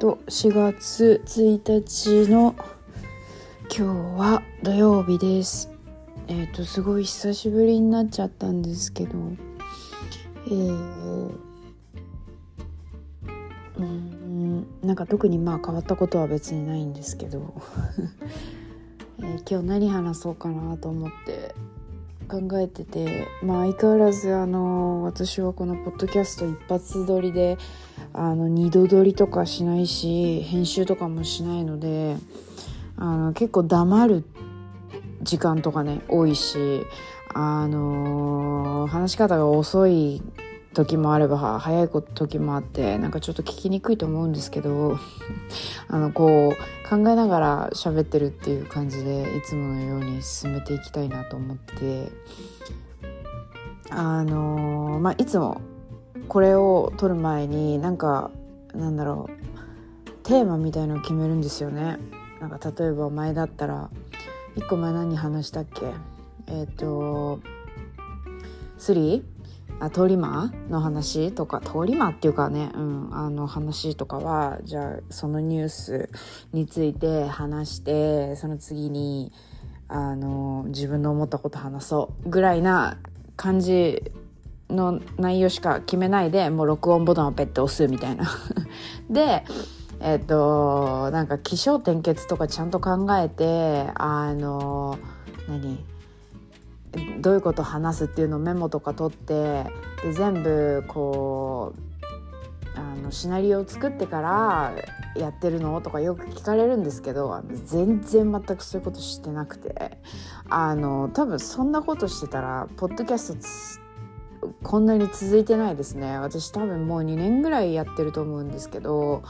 と4月1日の今日は土曜日です。えっ、ー、とすごい久しぶりになっちゃったんですけどえー、うんなんか特にまあ変わったことは別にないんですけど、えー、今日何話そうかなと思って考えててまあ相変わらずあの私はこのポッドキャスト一発撮りであの二度撮りとかしないし編集とかもしないのであの結構黙る時間とかね多いしあの話し方が遅い時もあれば早い時もあってなんかちょっと聞きにくいと思うんですけど あのこう考えながら喋ってるっていう感じでいつものように進めていきたいなと思ってあのまあいつもこれを撮る前になんかなんだろうテーマみたいのを決めるんですよね。なんか例えば前だったら1個前何話したっけ？えっ、ー、とスリー？あ通り魔の話とか通り魔っていうかね、うん、あの話とかはじゃあそのニュースについて話してその次にあの自分の思ったこと話そうぐらいな感じの内容しか決めないでもう録音ボタンをペッて押すみたいな。でえっ、となんか起承転結とかちゃんと考えてあの何？どういうこと話すっていうのをメモとか取ってで全部こうあのシナリオを作ってからやってるのとかよく聞かれるんですけど全然全くそういうことしてなくてあの多分そんなことしてたらポッドキャストこんなに続いてないですね。私多分もう2年ぐらいやってると思うんですけど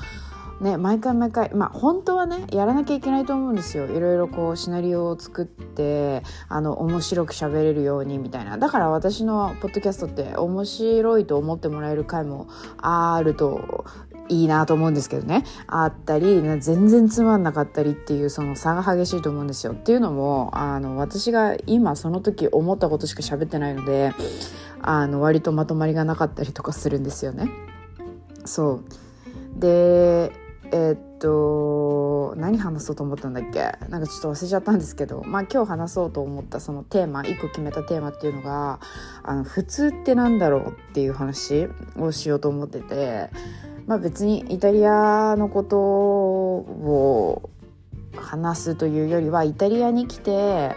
ね、毎回毎回まあ本当はねやらなきゃいけないと思うんですよ。いろいろこうシナリオを作ってあの面白く喋れるようにみたいな。だから私のポッドキャストって面白いと思ってもらえる回もあるといいなと思うんですけどね。あったり全然つまんなかったりっていうその差が激しいと思うんですよ。っていうのもあの私が今その時思ったことしか喋ってないのであの割とまとまりがなかったりとかするんですよね。そう。でえー、っと何話そうと思ったんだっけ？なんかちょっと忘れちゃったんですけどまあ今日話そうと思ったそのテーマ1個決めたテーマっていうのがあの普通ってなんだろうっていう話をしようと思っててまあ別にイタリアのことを話すというよりはイタリアに来て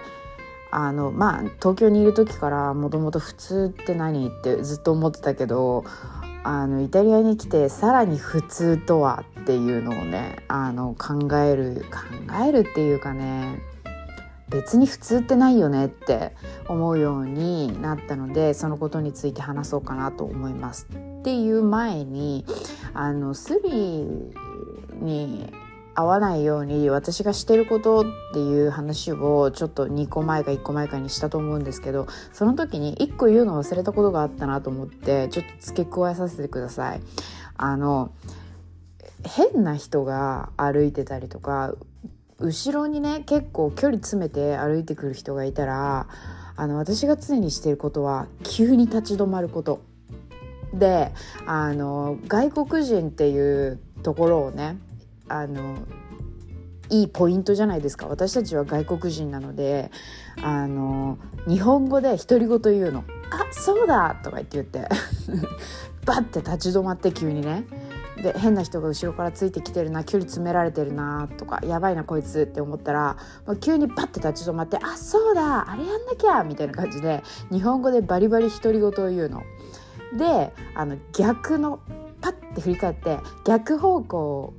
あのまあ東京にいる時からもともと普通って何？ってずっと思ってたけどあのイタリアに来てさらに普通とはっていうのをねあの考える考えるっていうかね別に普通ってないよねって思うようになったのでそのことについて話そうかなと思います。っていう前にあのスリに合わないように私がしてることっていう話をちょっと2個前か1個前かにしたと思うんですけどその時に1個言うの忘れたことがあったなと思ってちょっと付け加えさせてください。あの変な人が歩いてたりとか後ろにね結構距離詰めて歩いてくる人がいたらあの私が常にしてることは急に立ち止まること。であの外国人っていうところをねあのいいポイントじゃないですか。私たちは外国人なのであの日本語で独り言言うの「あそうだ!」とか言って言って バッて立ち止まって急にね。で変な人が後ろからついてきてるな距離詰められてるなとかやばいなこいつって思ったら急にパッて立ち止まって「あそうだあれやんなきゃ」みたいな感じで日本語でバリバリ独り言を言うの。であの逆のパッて振り返って逆方向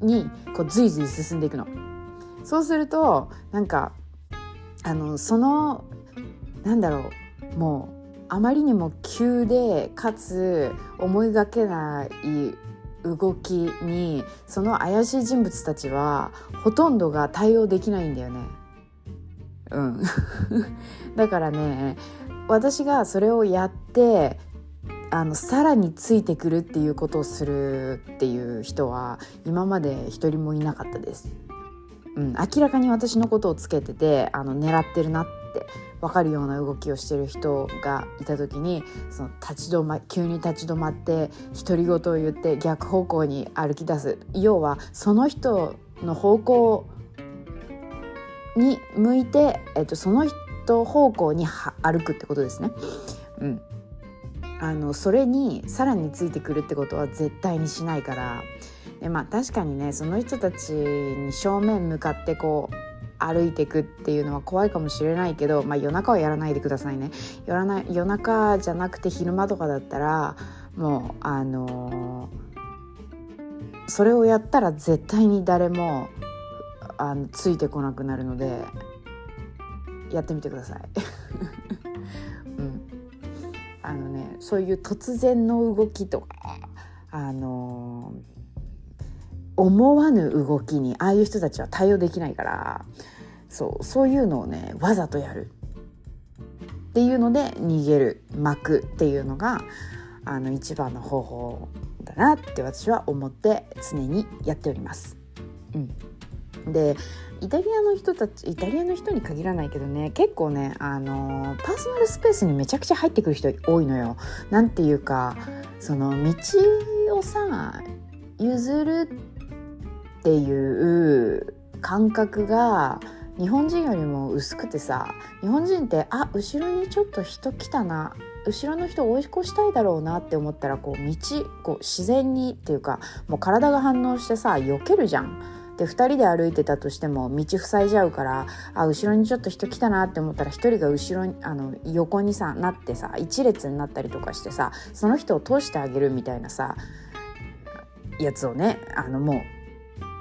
にこうズイズイ進んでいくの。そうするとなんかあのそのなんだろうもうあまりにも急でかつ思いがけない動きにその怪しい人物たちはほとんどが対応できないんだよね。うん、だからね私がそれをやってあのさらについてくるっていうことをするっていう人は今まで一人もいなかったです。うん、明らかに私のことをつけててあの狙ってるなって分かるような動きをしてる人がいた時にその立ち止ま急に立ち止まって独り言を言って逆方向に歩き出す。要はその人の方向に向いて、えっと、その人方向に歩くってことですね。うん、あのそれにさらについてくるってことは絶対にしないから。でまあ確かにねその人たちに正面向かってこう歩いていくっていうのは怖いかもしれないけど、まあ、夜中はやらないでくださいね夜な夜中じゃなくて昼間とかだったらもうあのー、それをやったら絶対に誰もあのついてこなくなるのでやってみてください。うん、あのねそういう突然の動きとかあのー思わぬ動きにああいう人たちは対応できないからそうそういうのをねわざとやるっていうので逃げる巻くっていうのがあの一番の方法だなって私は思って常にやっております。うん、でイタリアの人たちイタリアの人に限らないけどね結構ねあのパーソナルスペースにめちゃくちゃ入ってくる人多いのよ。なんていうかその道をさ譲るっていう感覚が日本人よりも薄くてさ日本人ってあ後ろにちょっと人来たな後ろの人追い越したいだろうなって思ったらこう道こう自然にっていうかもう体が反応してさ避けるじゃん。で2人で歩いてたとしても道塞いじゃうからあ後ろにちょっと人来たなって思ったら1人が後ろにあの横にさなってさ一列になったりとかしてさその人を通してあげるみたいなさやつをねあのもう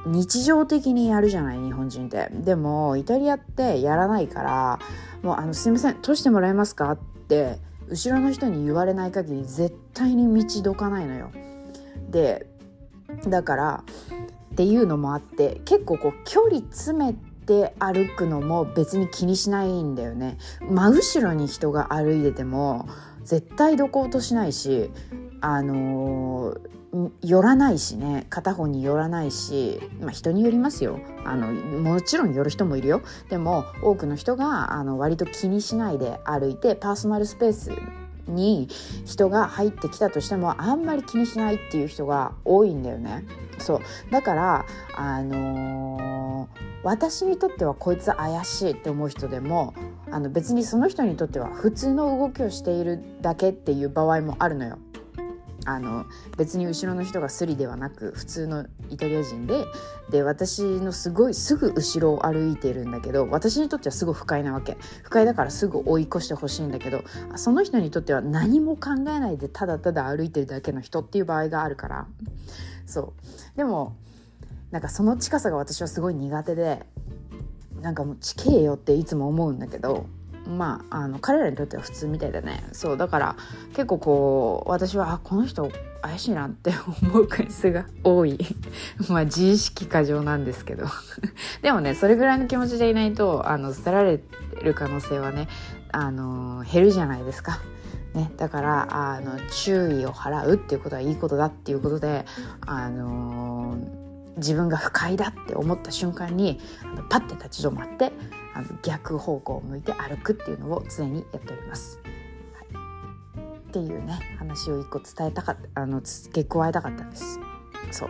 日常的にやるじゃない日本人って。でもイタリアってやらないからもうあのすいません通してもらえますか？って後ろの人に言われない限り絶対に道どかないのよ。でだからっていうのもあって結構こう距離詰めて歩くのも別に気にしないんだよね。真後ろに人が歩いてても絶対どこうとしないしあのー寄らないしね片方に寄らないし、まあ、人によりますよあのもちろん寄る人もいるよでも多くの人があの割と気にしないで歩いてパーソナルスペースに人が入ってきたとしてもあんまり気にしないっていう人が多いんだよね。そうだからあのー、私にとってはこいつ怪しいって思う人でもあの別にその人にとっては普通の動きをしているだけっていう場合もあるのよ。あの別に後ろの人がスリではなく普通のイタリア人でで私のすごいすぐ後ろを歩いてるんだけど私にとってはすごい不快なわけ。不快だからすぐ追い越してほしいんだけどその人にとっては何も考えないでただただ歩いてるだけの人っていう場合があるから。そう。でもなんかその近さが私はすごい苦手でなんかもう地形よっていつも思うんだけどまあ、あの彼らにとっては普通みたいだね。そうだから結構こう私はあこの人怪しいなって思う回数が多い。まあ自意識過剰なんですけど。でもねそれぐらいの気持ちでいないとあの捨てられる可能性はねあの減るじゃないですか。ね、だからあの注意を払うっていうことはいいことだっていうことであの自分が不快だって思った瞬間にあのパッて立ち止まってあの逆方向を向いて歩くっていうのを常にやっております。はい、っていうね話を一個伝えたかったあの付け加えたかったんです。そう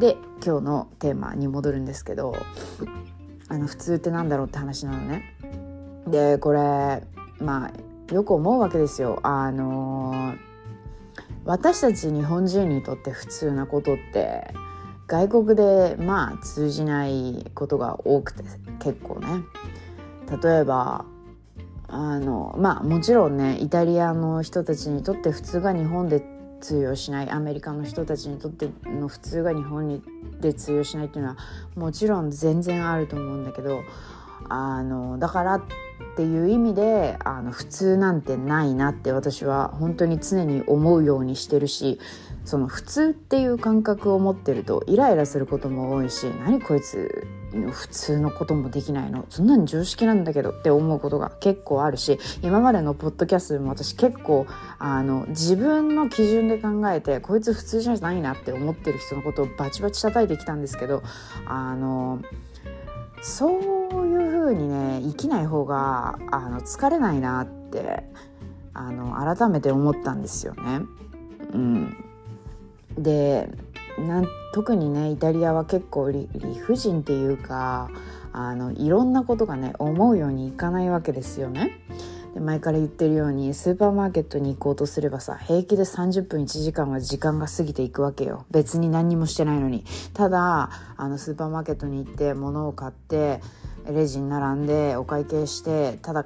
で今日のテーマに戻るんですけどあの普通ってなんだろうって話なのね。でこれまあよく思うわけですよ。あのー、私たち日本人にとって普通なことって外国でまあ通じないことが多くて結構ね。例えばあのまあもちろんねイタリアの人たちにとって普通が日本で通用しない。アメリカの人たちにとっての普通が日本にで通用しないっていうのはもちろん全然あると思うんだけどあのだからっていう意味であの普通なんてないなって私は本当に常に思うようにしてるしその普通っていう感覚を持ってるとイライラすることも多いし何こいつ普通のこともできないの？そんなに常識なんだけどって思うことが結構あるし今までのポッドキャストでも私結構あの自分の基準で考えてこいつ普通じゃないなって思ってる人のことをバチバチ叩いてきたんですけどあのそういう風にね生きない方があの疲れないなってあの改めて思ったんですよね。うん、でなん特にねイタリアは結構理不尽っていうかあのいろんなことがね思うようにいかないわけですよね。で前から言ってるようにスーパーマーケットに行こうとすればさ平気で30分1時間は時間が過ぎていくわけよ。別に何にもしてないのに。ただあのスーパーマーケットに行って物を買ってレジに並んでお会計してただ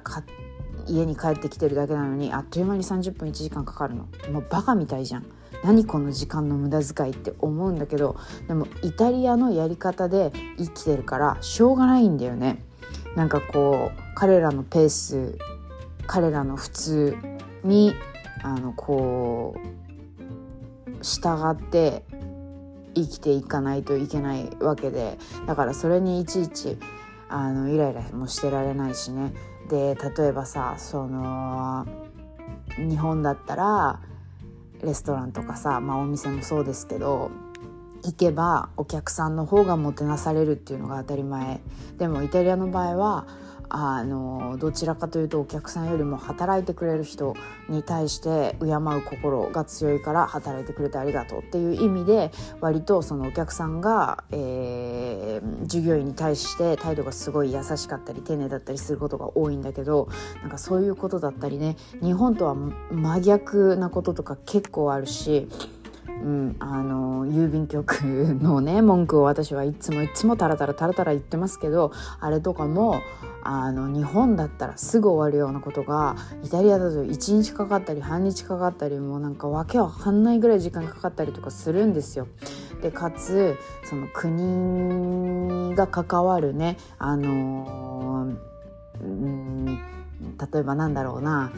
家に帰ってきてるだけなのにあっという間に30分1時間かかるの。もうバカみたいじゃん。何この時間の無駄遣いって思うんだけどでもイタリアのやり方で生きてるからしょうがないんだよね。なんかこう彼らのペース彼らの普通にあのこう従って生きていかないといけないわけでだからそれにいちいちあのイライラもしてられないしね。で例えばさその日本だったらレストランとかさ、まあ、お店もそうですけど行けばお客さんの方がもてなされるっていうのが当たり前。でもイタリアの場合はあのどちらかというとお客さんよりも働いてくれる人に対して敬う心が強いから働いてくれてありがとうっていう意味で割とそのお客さんが、えー、従業員に対して態度がすごい優しかったり丁寧だったりすることが多いんだけどなんかそういうことだったりね日本とは真逆なこととか結構あるしうん、あの郵便局のね文句を私はいつもいつもタラタラタラタラ言ってますけどあれとかもあの日本だったらすぐ終わるようなことがイタリアだと1日かかったり半日かかったりもうなんかわけわかんないぐらい時間かかったりとかするんですよ。でかつその国が関わるねあのうん、例えばなんだろうな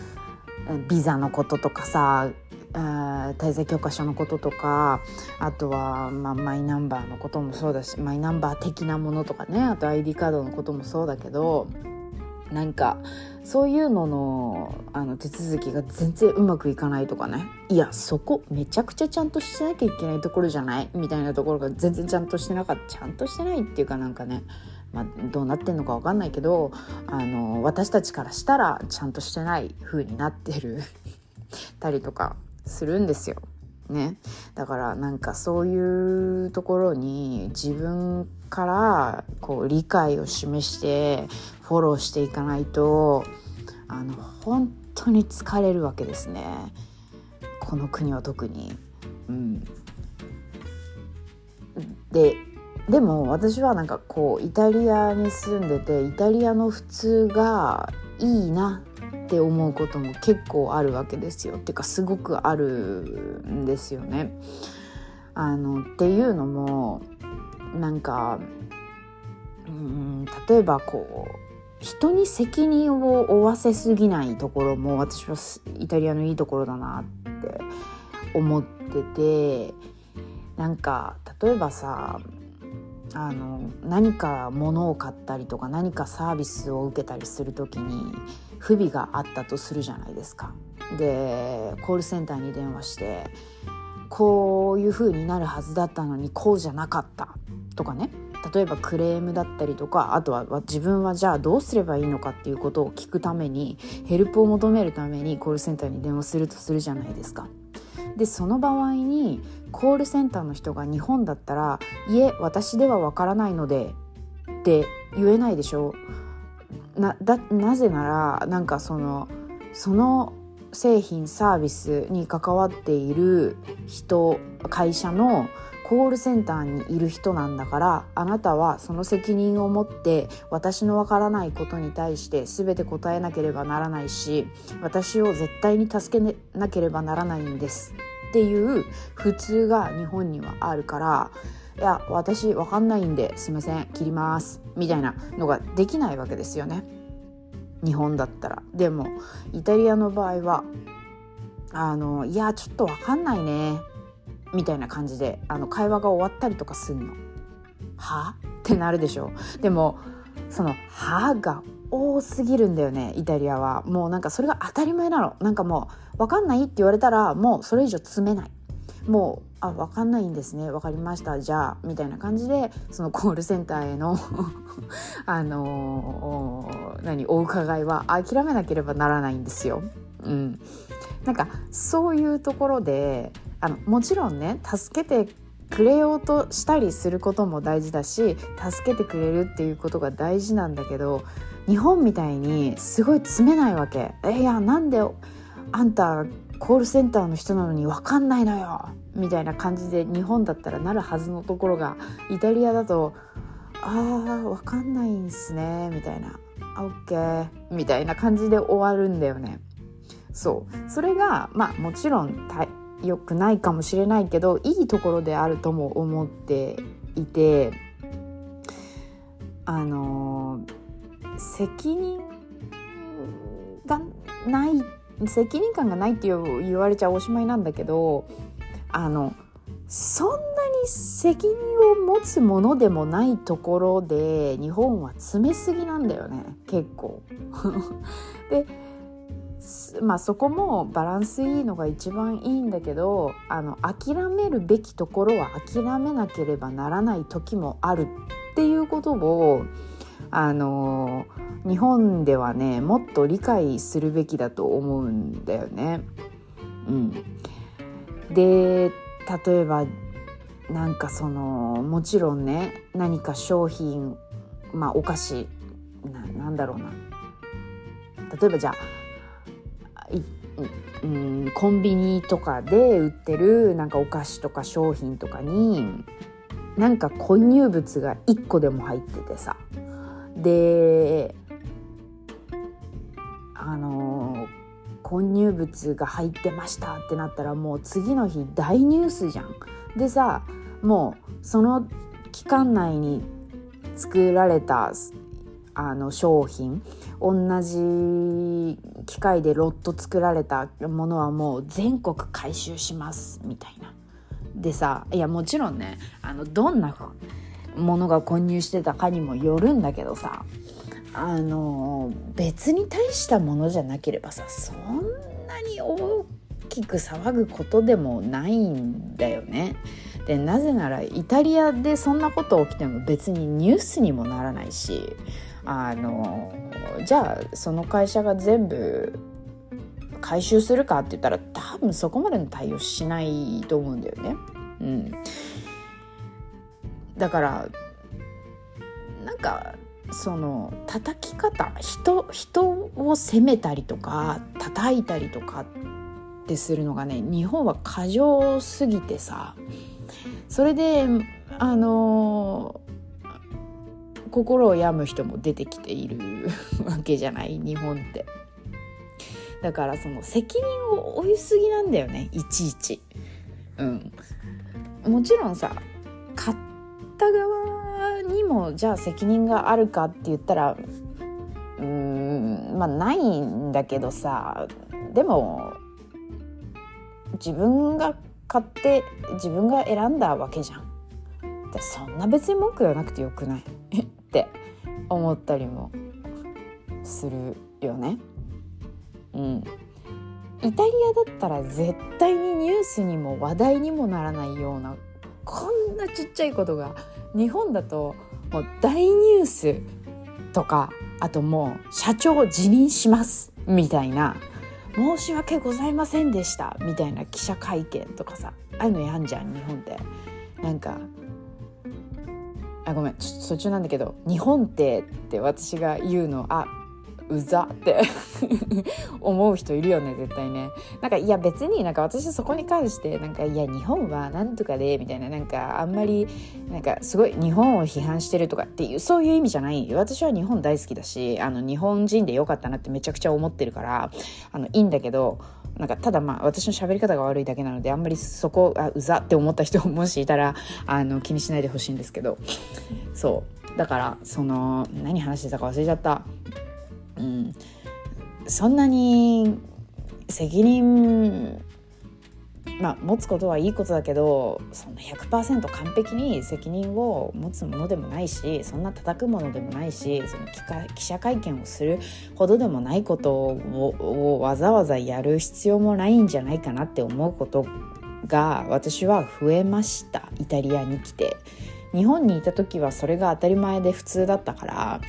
ビザのこととかさ滞在許可書のこととかあとは、まあ、マイナンバーのこともそうだしマイナンバー的なものとかねあと ID カードのこともそうだけどなんかそういうののあの手続きが全然うまくいかないとかねいやそこめちゃくちゃちゃんとしてなきゃいけないところじゃない？みたいなところが全然ちゃんとしてなかったちゃんとしてないっていうかなんかねまあ、どうなってんのか分かんないけどあの私たちからしたらちゃんとしてない風になってる。たりとか。するんですよ。ね、だからなんかそういうところに自分からこう理解を示してフォローしていかないとあの本当に疲れるわけですねこの国は特に。うん、ででも私はなんかこうイタリアに住んでてイタリアの普通がいいなって思うことも結構あるわけですよっていうかすごくあるんですよね。あのっていうのもなんかうん例えばこう人に責任を負わせすぎないところも私はイタリアのいいところだなって思っててなんか例えばさあの何か物を買ったりとか何かサービスを受けたりする時に不備があったとするじゃないですか。でコールセンターに電話してこういう風になるはずだったのにこうじゃなかったとかね例えばクレームだったりとかあとは自分はじゃあどうすればいいのかっていうことを聞くためにヘルプを求めるためにコールセンターに電話するとするじゃないですか。でその場合にコールセンターの人が日本だったら「いえ私ではわからないので」って言えないでしょうなだなぜならなんかそのその製品サービスに関わっている人会社のコールセンターにいる人なんだからあなたはその責任を持って私のわからないことに対して全て答えなければならないし私を絶対に助けなければならないんですっていう普通が日本にはあるからいや私わかんないんですいません切りますみたいなのができないわけですよね。日本だったら。でもイタリアの場合はあのいやちょっとわかんないねみたいな感じであの会話が終わったりとかすんの。は？ってなるでしょ。でもその「は」が多すぎるんだよねイタリアは。もうなんかそれが当たり前なの。なんかもう分かんないって言われたらもうそれ以上詰めない。もう「あ分かんないんですね分かりましたじゃあ」みたいな感じでそのコールセンターへの あのー、何お伺いは諦めなければならないんですよ。うん、なんかそういうところであのもちろんね助けてくれようとしたりすることも大事だし助けてくれるっていうことが大事なんだけど日本みたいにすごい詰めないわけ。えいやなんであんたコールセンターの人なのに分かんないのよ。みたいな感じで日本だったらなるはずのところがイタリアだと「あー分かんないんすね」みたいな「オッケー」みたいな感じで終わるんだよね。そう。それがまあもちろん良くないかもしれないけどいいところであるとも思っていてあの責任がない責任感がないって言われちゃおしまいなんだけどあのそんなに責任を持つものでもないところで日本は詰めすぎなんだよね結構。でまあそこもバランスいいのが一番いいんだけどあの諦めるべきところは諦めなければならない時もあるっていうことをあの日本ではねもっと理解するべきだと思うんだよね。うん、で例えばなんかそのもちろんね何か商品まあお菓子ななんだろうな。例えばじゃあうん、コンビニとかで売ってるなんかお菓子とか商品とかになんか混入物が1個でも入っててさ。であの混入物が入ってましたってなったらもう次の日大ニュースじゃん。でさもうその期間内に作られたあの商品同じ機械でロット作られたものはもう全国回収しますみたいな。でさいやもちろんねあのどんなものが混入してたかにもよるんだけどさあの別に大したものじゃなければさそんなに大きく騒ぐことでもないんだよね。でなぜならイタリアでそんなこと起きても別にニュースにもならないしあのじゃあその会社が全部回収するかって言ったら多分そこまでの対応しないと思うんだよね。うん、だからなんかその叩き方人人を責めたりとか叩いたりとかってするのがね日本は過剰すぎてさそれであの心を病む人も出てきている わけじゃない日本って。だからその責任を負いすぎなんだよねいちいち。うん、もちろんさ買った側にもじゃあ責任があるかって言ったらうーんまあないんだけどさでも自分が買って自分が選んだわけじゃん。でそんな別に文句言わなくてよくない？って思ったりもするよね。うん、イタリアだったら絶対にニュースにも話題にもならないようなこんなちっちゃいことが日本だともう大ニュースとかあともう社長を辞任しますみたいな申し訳ございませんでしたみたいな記者会見とかさああいうのやんじゃん日本でなんかあごめんちょっと途中なんだけど「日本って」って私が言うのあうざって。思う人いるよね絶対ね。なんかいや別になんか私そこに関してなんかいや日本はなんとかでみたいななんかあんまりなんかすごい日本を批判してるとかっていうそういう意味じゃない私は日本大好きだしあの日本人でよかったなってめちゃくちゃ思ってるからあのいいんだけどなんかただまあ私の喋り方が悪いだけなのであんまりそこあうざって思った人もしいたらあの気にしないでほしいんですけど。そう。だからその何話してたか忘れちゃった。うん、そんなに責任まあ持つことはいいことだけどその100%完璧に責任を持つものでもないしそんな叩くものでもないしその記者会見をするほどでもないことをわざわざやる必要もないんじゃないかなって思うことが私は増えました。イタリアに来て。日本にいた時はそれが当たり前で普通だったから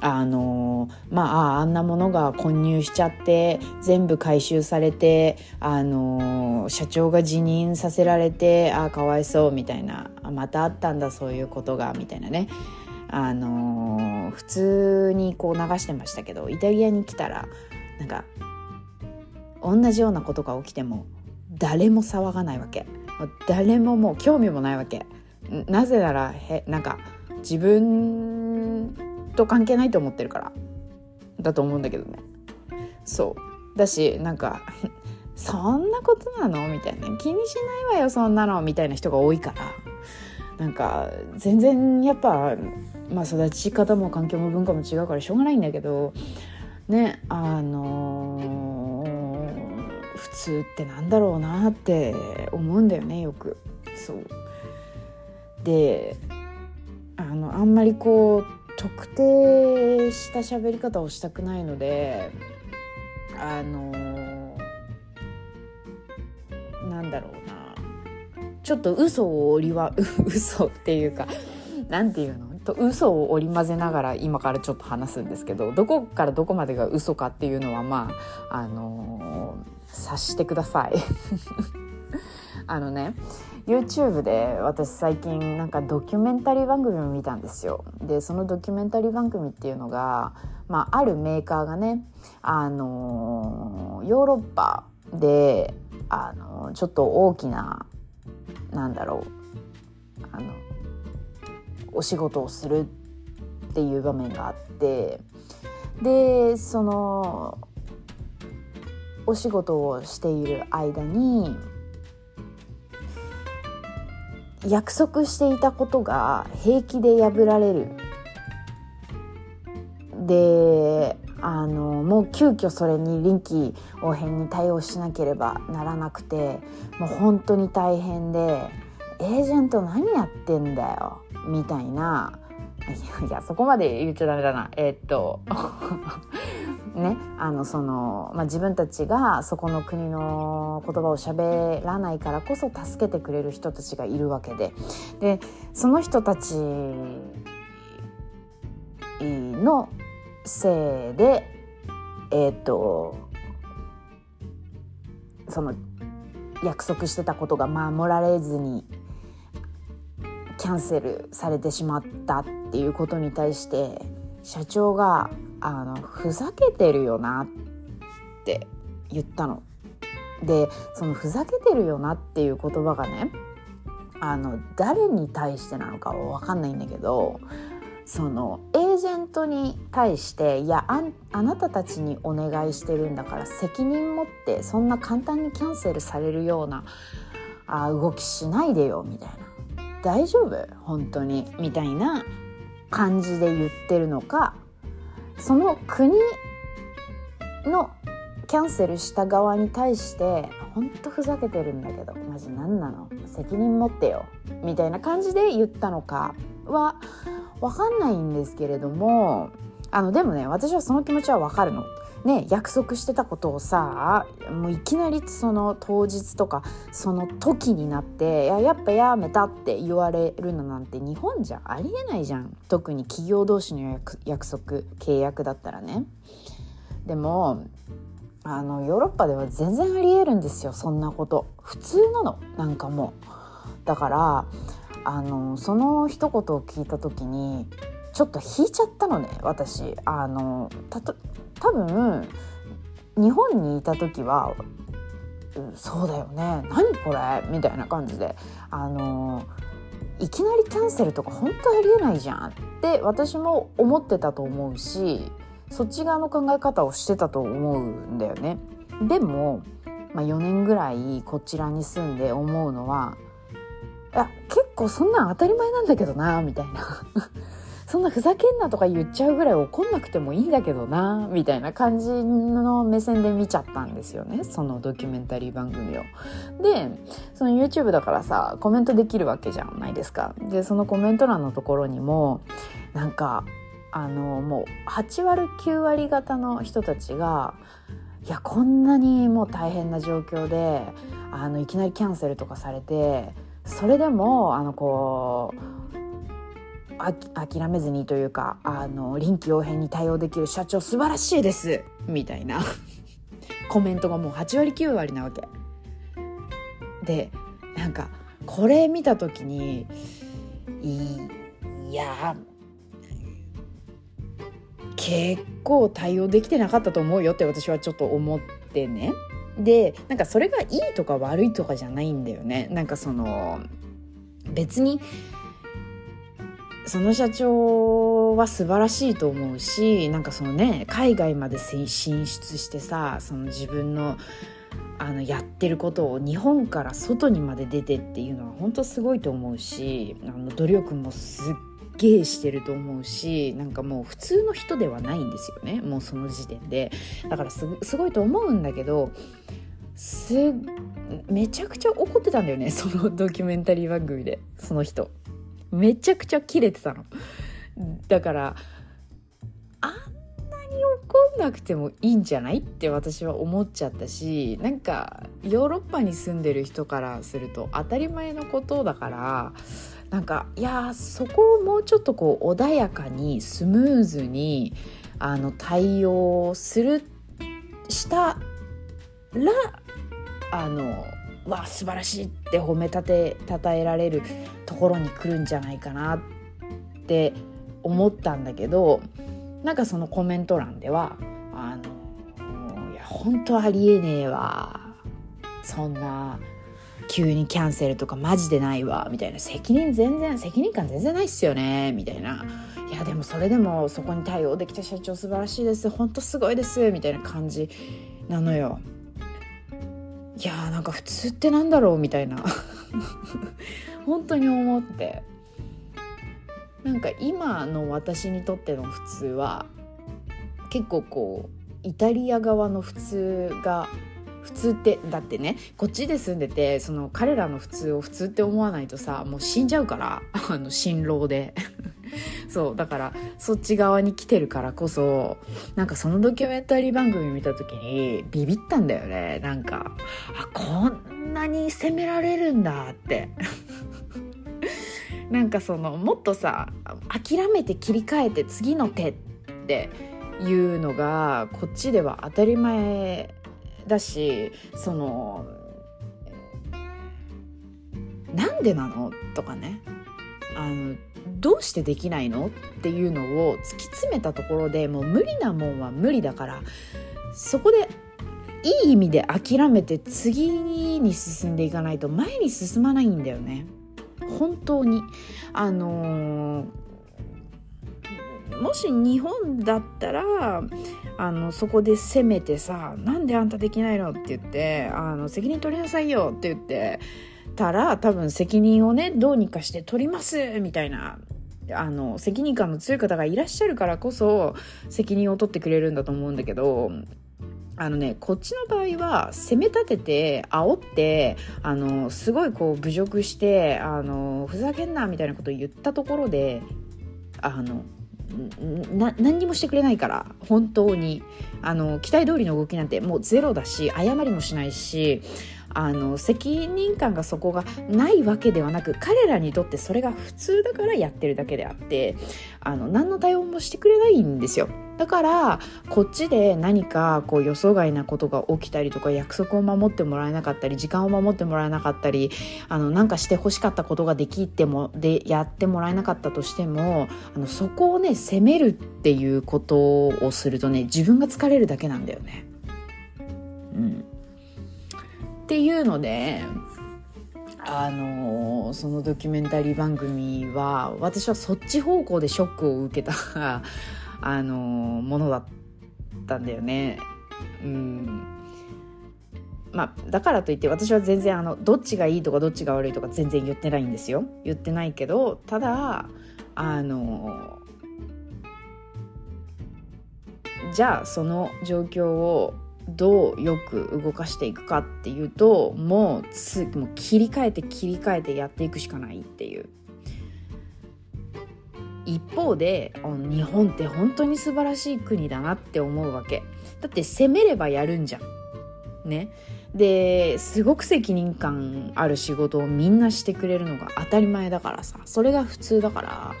あのまああんなものが混入しちゃって全部回収されてあの社長が辞任させられてあかわいそうみたいなまたあったんだそういうことがみたいなね。あの普通にこう流してましたけどイタリアに来たらなんか同じようなことが起きても誰も騒がないわけ。誰ももう興味もないわけ。なぜならへなんか自分と関係ないと思ってるから。だと思うんだけどね。そう。だしなんか そんなことなの？みたいな。気にしないわよそんなの。みたいな人が多いから。なんか全然やっぱ、まあ、育ち方も環境も文化も違うからしょうがないんだけどねあのー、普通ってなんだろうなって思うんだよねよく。そう。であのあんまりこう特定した喋り方をしたくないのであのなんだろうなちょっと嘘を織りは 嘘っていうかなんていうの？と嘘を織り交ぜながら今からちょっと話すんですけどどこからどこまでが嘘かっていうのはまああの察してください。あのね YouTube で私最近なんかドキュメンタリー番組を見たんですよ。でそのドキュメンタリー番組っていうのが、まあ、あるメーカーがねあのヨーロッパであのちょっと大きななんだろうあのお仕事をするっていう場面があってでそのお仕事をしている間に約束していたことが平気で破られる。であのもう急遽それに臨機応変に対応しなければならなくてもう本当に大変で「エージェント何やってんだよ」みたいな。いやそこまで言っちゃダメだな。えー、っとねあのその、まあ、自分たちがそこの国の言葉を喋らないからこそ助けてくれる人たちがいるわけで。でその人たちのせいでえっ、とその約束してたことが守られずにキャンセルされてしまったっていうことに対して社長があのふざけてるよなって言ったの。でそのふざけてるよなっていう言葉がねあの誰に対してなのかは分かんないんだけどそのエージェントに対していやああなたたちにお願いしてるんだから責任持ってそんな簡単にキャンセルされるようなあ動きしないでよみたいな。大丈夫？本当に？みたいな感じで言ってるのかその国のキャンセルした側に対してほんとふざけてるんだけどマジ何なの？責任持ってよ。みたいな感じで言ったのか？は分かんないんですけれどもあのでもね私はその気持ちは分かるの。ね、約束してたことをさもういきなりその当日とかその時になって「ややっぱやめた」って言われるのなんて日本じゃありえないじゃん。特に企業同士の約束契約だったらね。でもあのヨーロッパでは全然ありえるんですよそんなこと。普通なの。なんかもう。だからあのその一言を聞いた時にちょっと引いちゃったのね私。あのたと多分日本にいた時は「そうだよね何これ?」みたいな感じであのいきなりキャンセルとか本当ありえないじゃんって私も思ってたと思うしそっち側の考え方をしてたと思うんだよね。でも、まあ、4年ぐらいこちらに住んで思うのはいや結構そんなん当たり前なんだけどなみたいなそんなふざけんなとか言っちゃうぐらい怒んなくてもいいんだけどなみたいな感じの目線で見ちゃったんですよねそのドキュメンタリー番組を。でその YouTube だからさコメントできるわけじゃないですか。でそのコメント欄のところにもなんかあのもう8割9割方の人たちがいやこんなにもう大変な状況であのいきなりキャンセルとかされてそれでもあのこう諦めずにというかあの臨機応変に対応できる社長素晴らしいです。みたいな。コメントがもう8割9割なわけ。でなんかこれ見た時にいや結構対応できてなかったと思うよって私はちょっと思ってね。でなんかそれがいいとか悪いとかじゃないんだよね。なんかその別にその社長は素晴らしいと思うしなんかそのね海外まで進出してさその自分のあのやってることを日本から外にまで出てっていうのは本当すごいと思うしあの努力もすっげえしてると思うしなんかもう普通の人ではないんですよね。もうその時点で。だからすごいと思うんだけどすめちゃくちゃ怒ってたんだよねそのドキュメンタリー番組で。その人。めちゃくちゃキレてたの。だからあんなに怒んなくてもいいんじゃないって私は思っちゃったしなんかヨーロッパに住んでる人からすると当たり前のことだからなんかいやそこをもうちょっとこう穏やかにスムーズにあの対応するしたらあのわ素晴らしいって褒めたてたたえられるところに来るんじゃないかなって思ったんだけどなんかそのコメント欄ではあのいや本当ありえねえわそんな急にキャンセルとかマジでないわみたいな責任全然責任感全然ないっすよねみたいな。いやでもそれでもそこに対応できた社長素晴らしいです。本当すごいです。みたいな感じなのよ。いやーなんか普通ってなんだろうみたいな。本当に思って。なんか今の私にとっての普通は結構こうイタリア側の普通が普通ってだってねこっちで住んでてその彼らの普通を普通って思わないとさもう死んじゃうから。あの辛労で。そうだからそっち側に来てるからこそなんかそのドキュメンタリー番組見た時にビビったんだよね。なんかあこんなに責められるんだって。なんかそのもっとさ諦めて切り替えて次の手っていうのがこっちでは当たり前だしそのなんでなの？とかね。あのどうしてできないの？っていうのを突き詰めたところでもう無理なもんは無理だからそこでいい意味で諦めて次に進んでいかないと前に進まないんだよね。本当にあのー、もし日本だったらあのそこで責めてさ「なんであんたできないの?」って言ってあの「責任取りなさいよ」って言ってたら多分責任をねどうにかして取りますみたいな。あの責任感の強い方がいらっしゃるからこそ責任を取ってくれるんだと思うんだけどあのねこっちの場合は攻め立てて煽ってあのすごいこう侮辱してあのふざけんなみたいなことを言ったところであのな何にもしてくれないから本当に。あの期待通りの動きなんてもうゼロだし謝りもしないしあの責任感がそこがないわけではなく彼らにとってそれが普通だからやってるだけであってあの何の対応もしてくれないんですよだからこっちで何かこう予想外なことが起きたりとか約束を守ってもらえなかったり時間を守ってもらえなかったりあのなんかして欲しかったことができてもでやってもらえなかったとしてもあのそこをね責めるっていうことをするとね自分が疲れるだけなんだよね。うんっていうのであのそのドキュメンタリー番組は私はそっち方向でショックを受けた あのものだったんだよね。うんまあ、だからといって私は全然あのどっちがいいとかどっちが悪いとか全然言ってないんですよ言ってないけどただあのじゃあその状況をどうよく動かしていくかっていうともうつもう切り替えて切り替えてやっていくしかないっていう。一方で日本って本当に素晴らしい国だなって思うわけ。だって攻めればやるんじゃん。ね。ですごく責任感ある仕事をみんなしてくれるのが当たり前だからさ。それが普通だから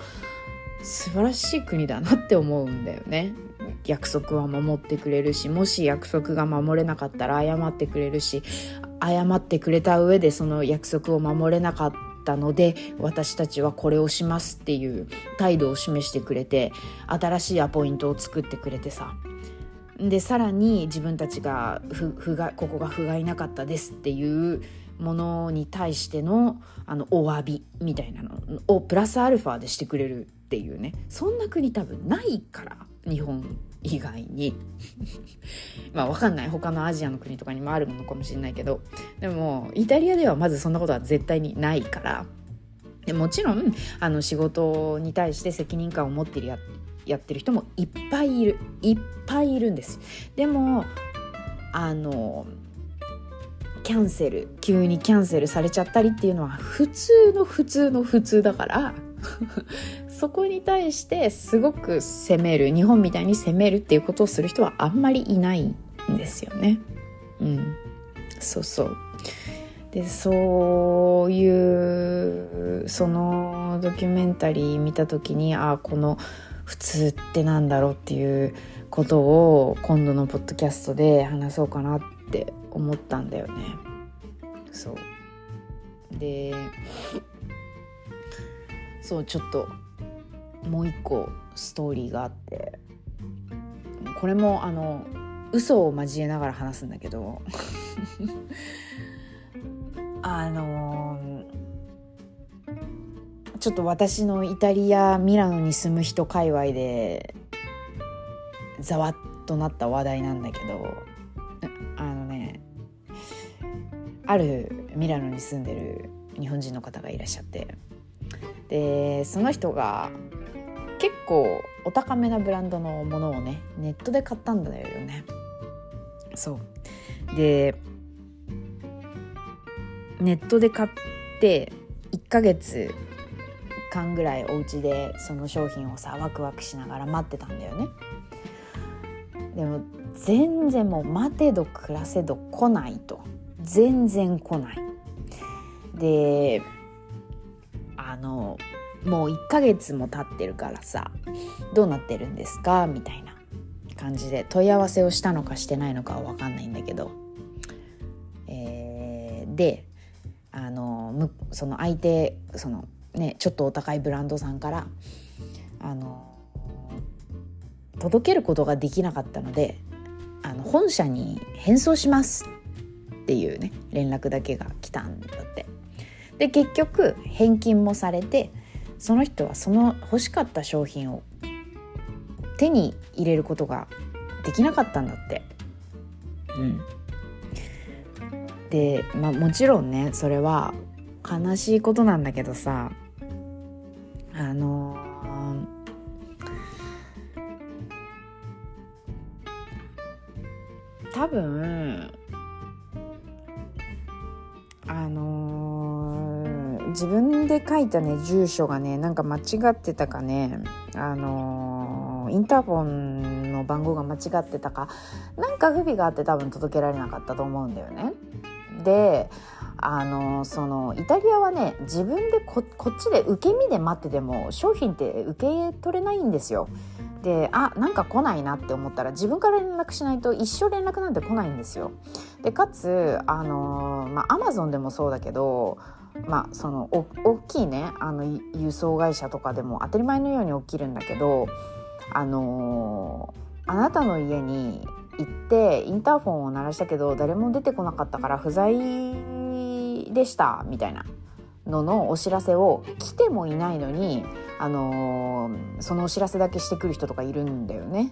素晴らしい国だなって思うんだよね。約束は守ってくれるしもし約束が守れなかったら謝ってくれるし謝ってくれた上でその約束を守れなかったので私たちはこれをしますっていう態度を示してくれて新しいアポイントを作ってくれてさ。でさらに自分たちが不不がここが不甲斐なかったですっていうものに対してのあのお詫びみたいなのをプラスアルファでしてくれるっていうね。そんな国多分ないから日本以外に。まあ分かんない。他のアジアの国とかにもあるのかもしれないけど。でもイタリアではまずそんなことは絶対にないから。でもちろんあの仕事に対して責任感を持ってるややってる人もいっぱいいる。いっぱいいるんです。でもあのキャンセル急にキャンセルされちゃったりっていうのは普通の普通の普通だからそこに対してすごく責める日本みたいに責めるっていうことをする人はあんまりいないんですよね。うん、そうそうでそういうそのドキュメンタリー見た時にああこの普通ってなんだろうっていうことを今度のポッドキャストで話そうかなって思ったんだよね。そうでそうちょっともう一個ストーリーがあってこれもあの嘘を交えながら話すんだけど あのちょっと私のイタリアミラノに住む人界隈でざわっとなった話題なんだけどあのねあるミラノに住んでる日本人の方がいらっしゃってでその人が結構お高めなブランドのものをねネットで買ったんだよね。そう。でネットで買って1ヶ月間ぐらいお家でその商品をさワクワクしながら待ってたんだよね。でも全然もう待てど暮らせど来ないと。全然来ない。であのもう1ヶ月も経ってるからさどうなってるんですか？みたいな感じで問い合わせをしたのかしてないのかは分かんないんだけど、えー、であのその相手そのねちょっとお高いブランドさんからあの届けることができなかったのであの本社に返送しますっていうね連絡だけが来たんだって。で結局返金もされてその人はその欲しかった商品を手に入れることができなかったんだって。うん、で、まあ、もちろんねそれは悲しいことなんだけどさあのー、多分で書いたね住所がねなんか間違ってたかねあのー、インターフォンの番号が間違ってたかなんか不備があって多分届けられなかったと思うんだよね。であのそのイタリアはね自分でこっちで受け身で待ってても商品って受け取れないんですよ。であなんか来ないなって思ったら自分から連絡しないと一生連絡なんて来ないんですよ。でかつあのまあアマゾンでもそうだけどまあそのお大きいねあの輸送会社とかでも当たり前のように起きるんだけどあのあなたの家に行ってインターフォンを鳴らしたけど誰も出てこなかったから不在でしたみたいなののお知らせを来てもいないのにあのー、そのお知らせだけしてくる人とかいるんだよね。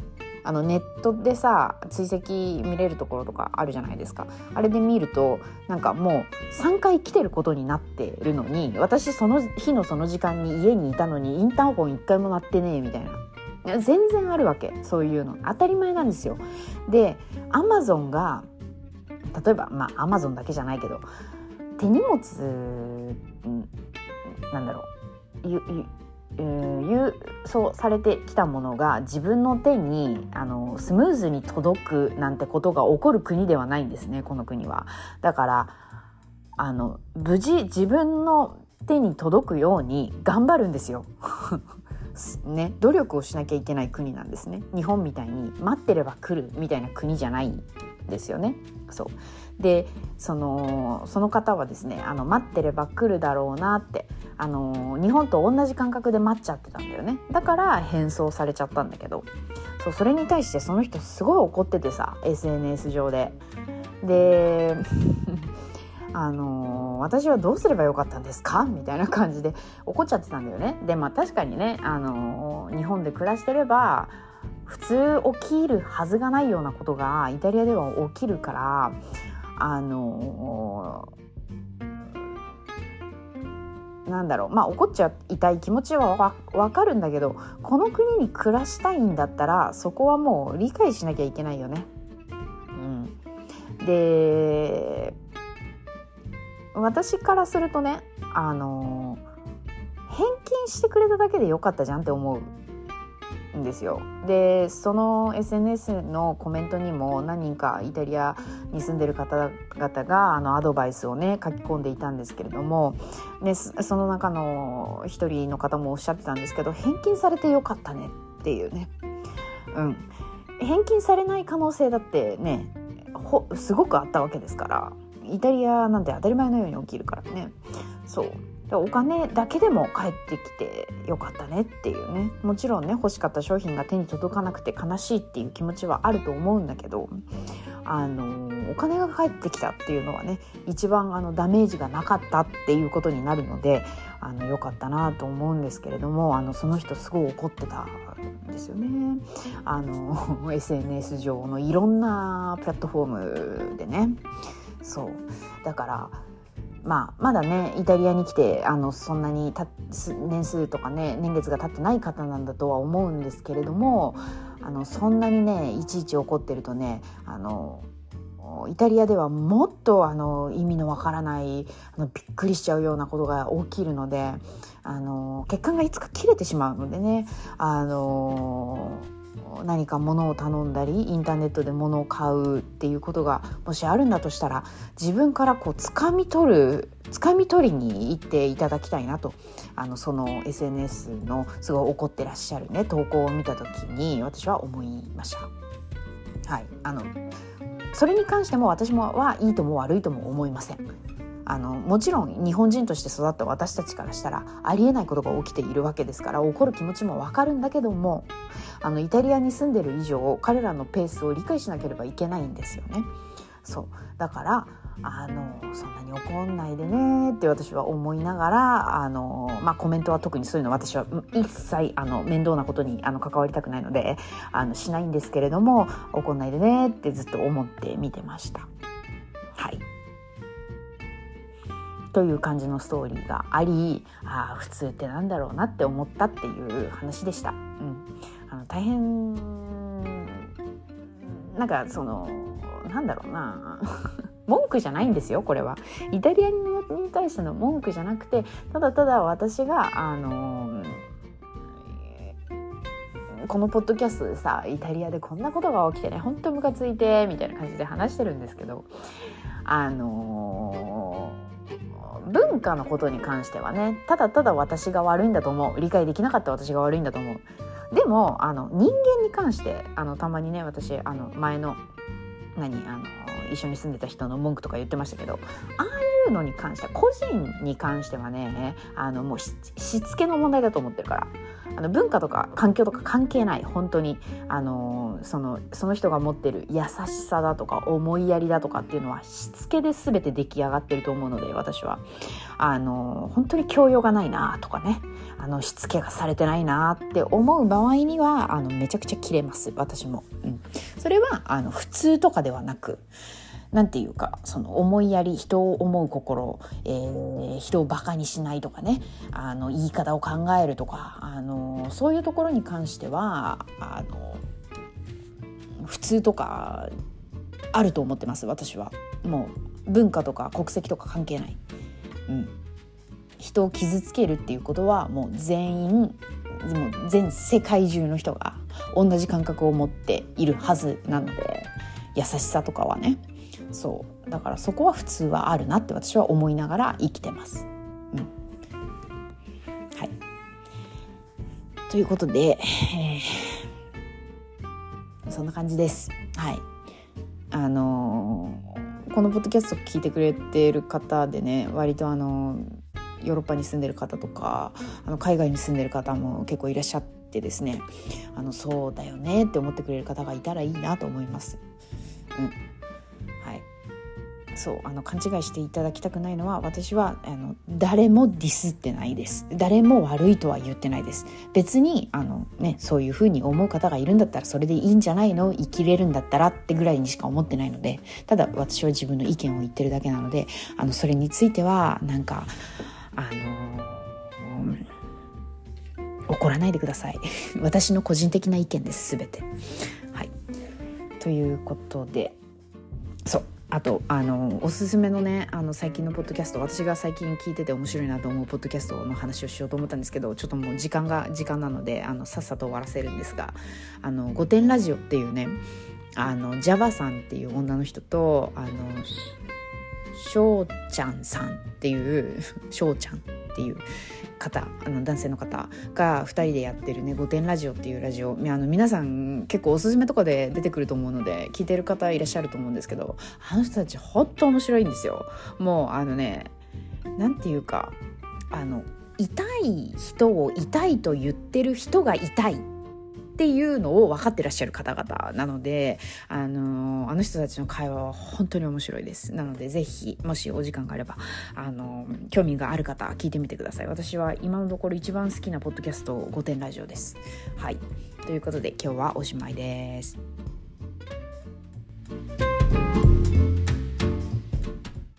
あのネットでさ追跡見れるところとかあるじゃないですか。あれで見るとなんかもう3回来てることになってるのに私その日のその時間に家にいたのにインターホン1回も鳴ってねえみたいな。全然あるわけ。そういうの。当たり前なんですよ。でアマゾンが例えばまあアマゾンだけじゃないけど手荷物なんだろう。えー、郵送されてきたものが自分の手にあのスムーズに届くなんてことが起こる国ではないんですねこの国は。だからあの無事自分の手に届くように頑張るんですよ。ね、努力をしなきゃいけない国なんですね日本みたいに待ってれば来るみたいな国じゃないんですよね。そうでそのその方はですねあの待ってれば来るだろうなってあの日本と同じ感覚で待っちゃってたんだよねだから変装されちゃったんだけどそうそれに対してその人すごい怒っててさ SNS 上で。で あの私はどうすればよかったんですか？みたいな感じで怒っちゃってたんだよね。でまあ確かにね、あの日本で暮らしてれば普通起きるはずがないようなことがイタリアでは起きるからあのなんだろうまあ怒っちゃいたい気持ちはわかるんだけどこの国に暮らしたいんだったらそこはもう理解しなきゃいけないよね。うん、で私からするとねあの返金してくれただけでよかったじゃんって思うんですよ。でその SNS のコメントにも何人かイタリアに住んでる方々があのアドバイスをね書き込んでいたんですけれども、ね、その中の一人の方もおっしゃってたんですけど返金されてよかったねっていうね。うん、返金されない可能性だってねすごくあったわけですからイタリアなんて当たり前のように起きるからねそうお金だけでも返ってきてよかったねっていうね。もちろんね欲しかった商品が手に届かなくて悲しいっていう気持ちはあると思うんだけどあのお金が返ってきたっていうのはね一番あのダメージがなかったっていうことになるのであのよかったなと思うんですけれどもあのその人すごい怒ってたんですよね。あの SNS 上のいろんなプラットフォームでね。そう。だからまあ、まだねイタリアに来てあのそんなに年数とかね年月が経ってない方なんだとは思うんですけれどもあのそんなにねいちいち怒ってるとねあのイタリアではもっとあの意味のわからないあのびっくりしちゃうようなことが起きるのであの血管がいつか切れてしまうのでねあの何か物を頼んだりインターネットで物を買うっていうことがもしあるんだとしたら自分からこう掴み取る掴み取りに行っていただきたいなとあのその SNS のすごい怒ってらっしゃるね投稿を見た時に私は思いました。はい、あのそれに関しても私もはいいとも悪いとも思いません。あのもちろん日本人として育った私たちからしたらありえないことが起きているわけですから怒る気持ちもわかるんだけどもあのイタリアに住んでる以上彼らのペースを理解しなければいけないんですよね。そうだからあのそんなに怒んないでねって私は思いながらあの、まあ、コメントは特にそういうの私は一切あの面倒なことにあの関わりたくないのであのしないんですけれども怒んないでねってずっと思って見てました。はいという感じのストーリーがありああ普通ってなんだろうなって思ったっていう話でした。うん、大変なんかそのなんだろうな。文句じゃないんですよこれは。イタリアに対しての文句じゃなくてただただ私があのこのポッドキャストでさイタリアでこんなことが起きてねほんとムカついてみたいな感じで話してるんですけどあのー文化のことに関してはねただただ私が悪いんだと思う。理解できなかった私が悪いんだと思う。でもあの人間に関してあのたまにね私あの前の何あの一緒に住んでた人の文句とか言ってましたけどああいうのに関しては個人に関してはねあのもうしつけの問題だと思ってるから。あの文化とか環境とか関係ない。本当に。あのそのその人が持ってる優しさだとか思いやりだとかっていうのはしつけで全て出来上がってると思うので私は。あの本当に教養がないなとかね。あのしつけがされてないなって思う場合にはあのめちゃくちゃ切れます。私も、うん、それはあの普通とかではなく何て言うかその思いやり人を思う心、えー、人をバカにしないとかねあの言い方を考えるとかあのそういうところに関してはあの普通とかあると思ってます私は。もう文化とか国籍とか関係ない。うん人を傷つけるっていうことはもう全員もう全世界中の人が同じ感覚を持っているはずなので優しさとかはねそうだからそこは普通はあるなって私は思いながら生きてます。うん、はいということで、えー、そんな感じです。はいあのー、このポッドキャスト聞いてくれてる方でね割とあのヨーロッパに住んでる方とかあの海外に住んでる方も結構いらっしゃってですねあのそうだよねって思ってくれる方がいたらいいなと思います。うんそうあの勘違いしていただきたくないのは私はあの誰もディスってないです。誰も悪いとは言ってないです。別にあの、ね、そういうふうに思う方がいるんだったらそれでいいんじゃないの？生きれるんだったらってぐらいにしか思ってないのでただ私は自分の意見を言ってるだけなのであのそれについてはなんかあの怒らないでください。私の個人的な意見です全て。はい。ということでそう。あとあのおすすめのねあの最近のポッドキャスト私が最近聞いてて面白いなと思うポッドキャストの話をしようと思ったんですけどちょっともう時間が時間なのであのさっさと終わらせるんですが「あの御殿ラジオ」っていうねあのジャバさんっていう女の人とあのしょうちゃんさんっていうしょうちゃんっていう方あの男性の方が2人でやってるね「御殿ラジオ」っていうラジオあの皆さん結構おすすめとかで出てくると思うので聞いてる方いらっしゃると思うんですけどあの人たちほんと面白いんですよ。もうあのねなんていうかあの痛い人を痛いと言ってる人が痛いっていうのを分かってらっしゃる方々なので、あのあの人たちの会話は本当に面白いです。なので、ぜひ、もしお時間があれば、あの興味がある方、聞いてみてください。私は今のところ一番好きなポッドキャスト、御殿ラジオです。はい。ということで、今日はおしまいです。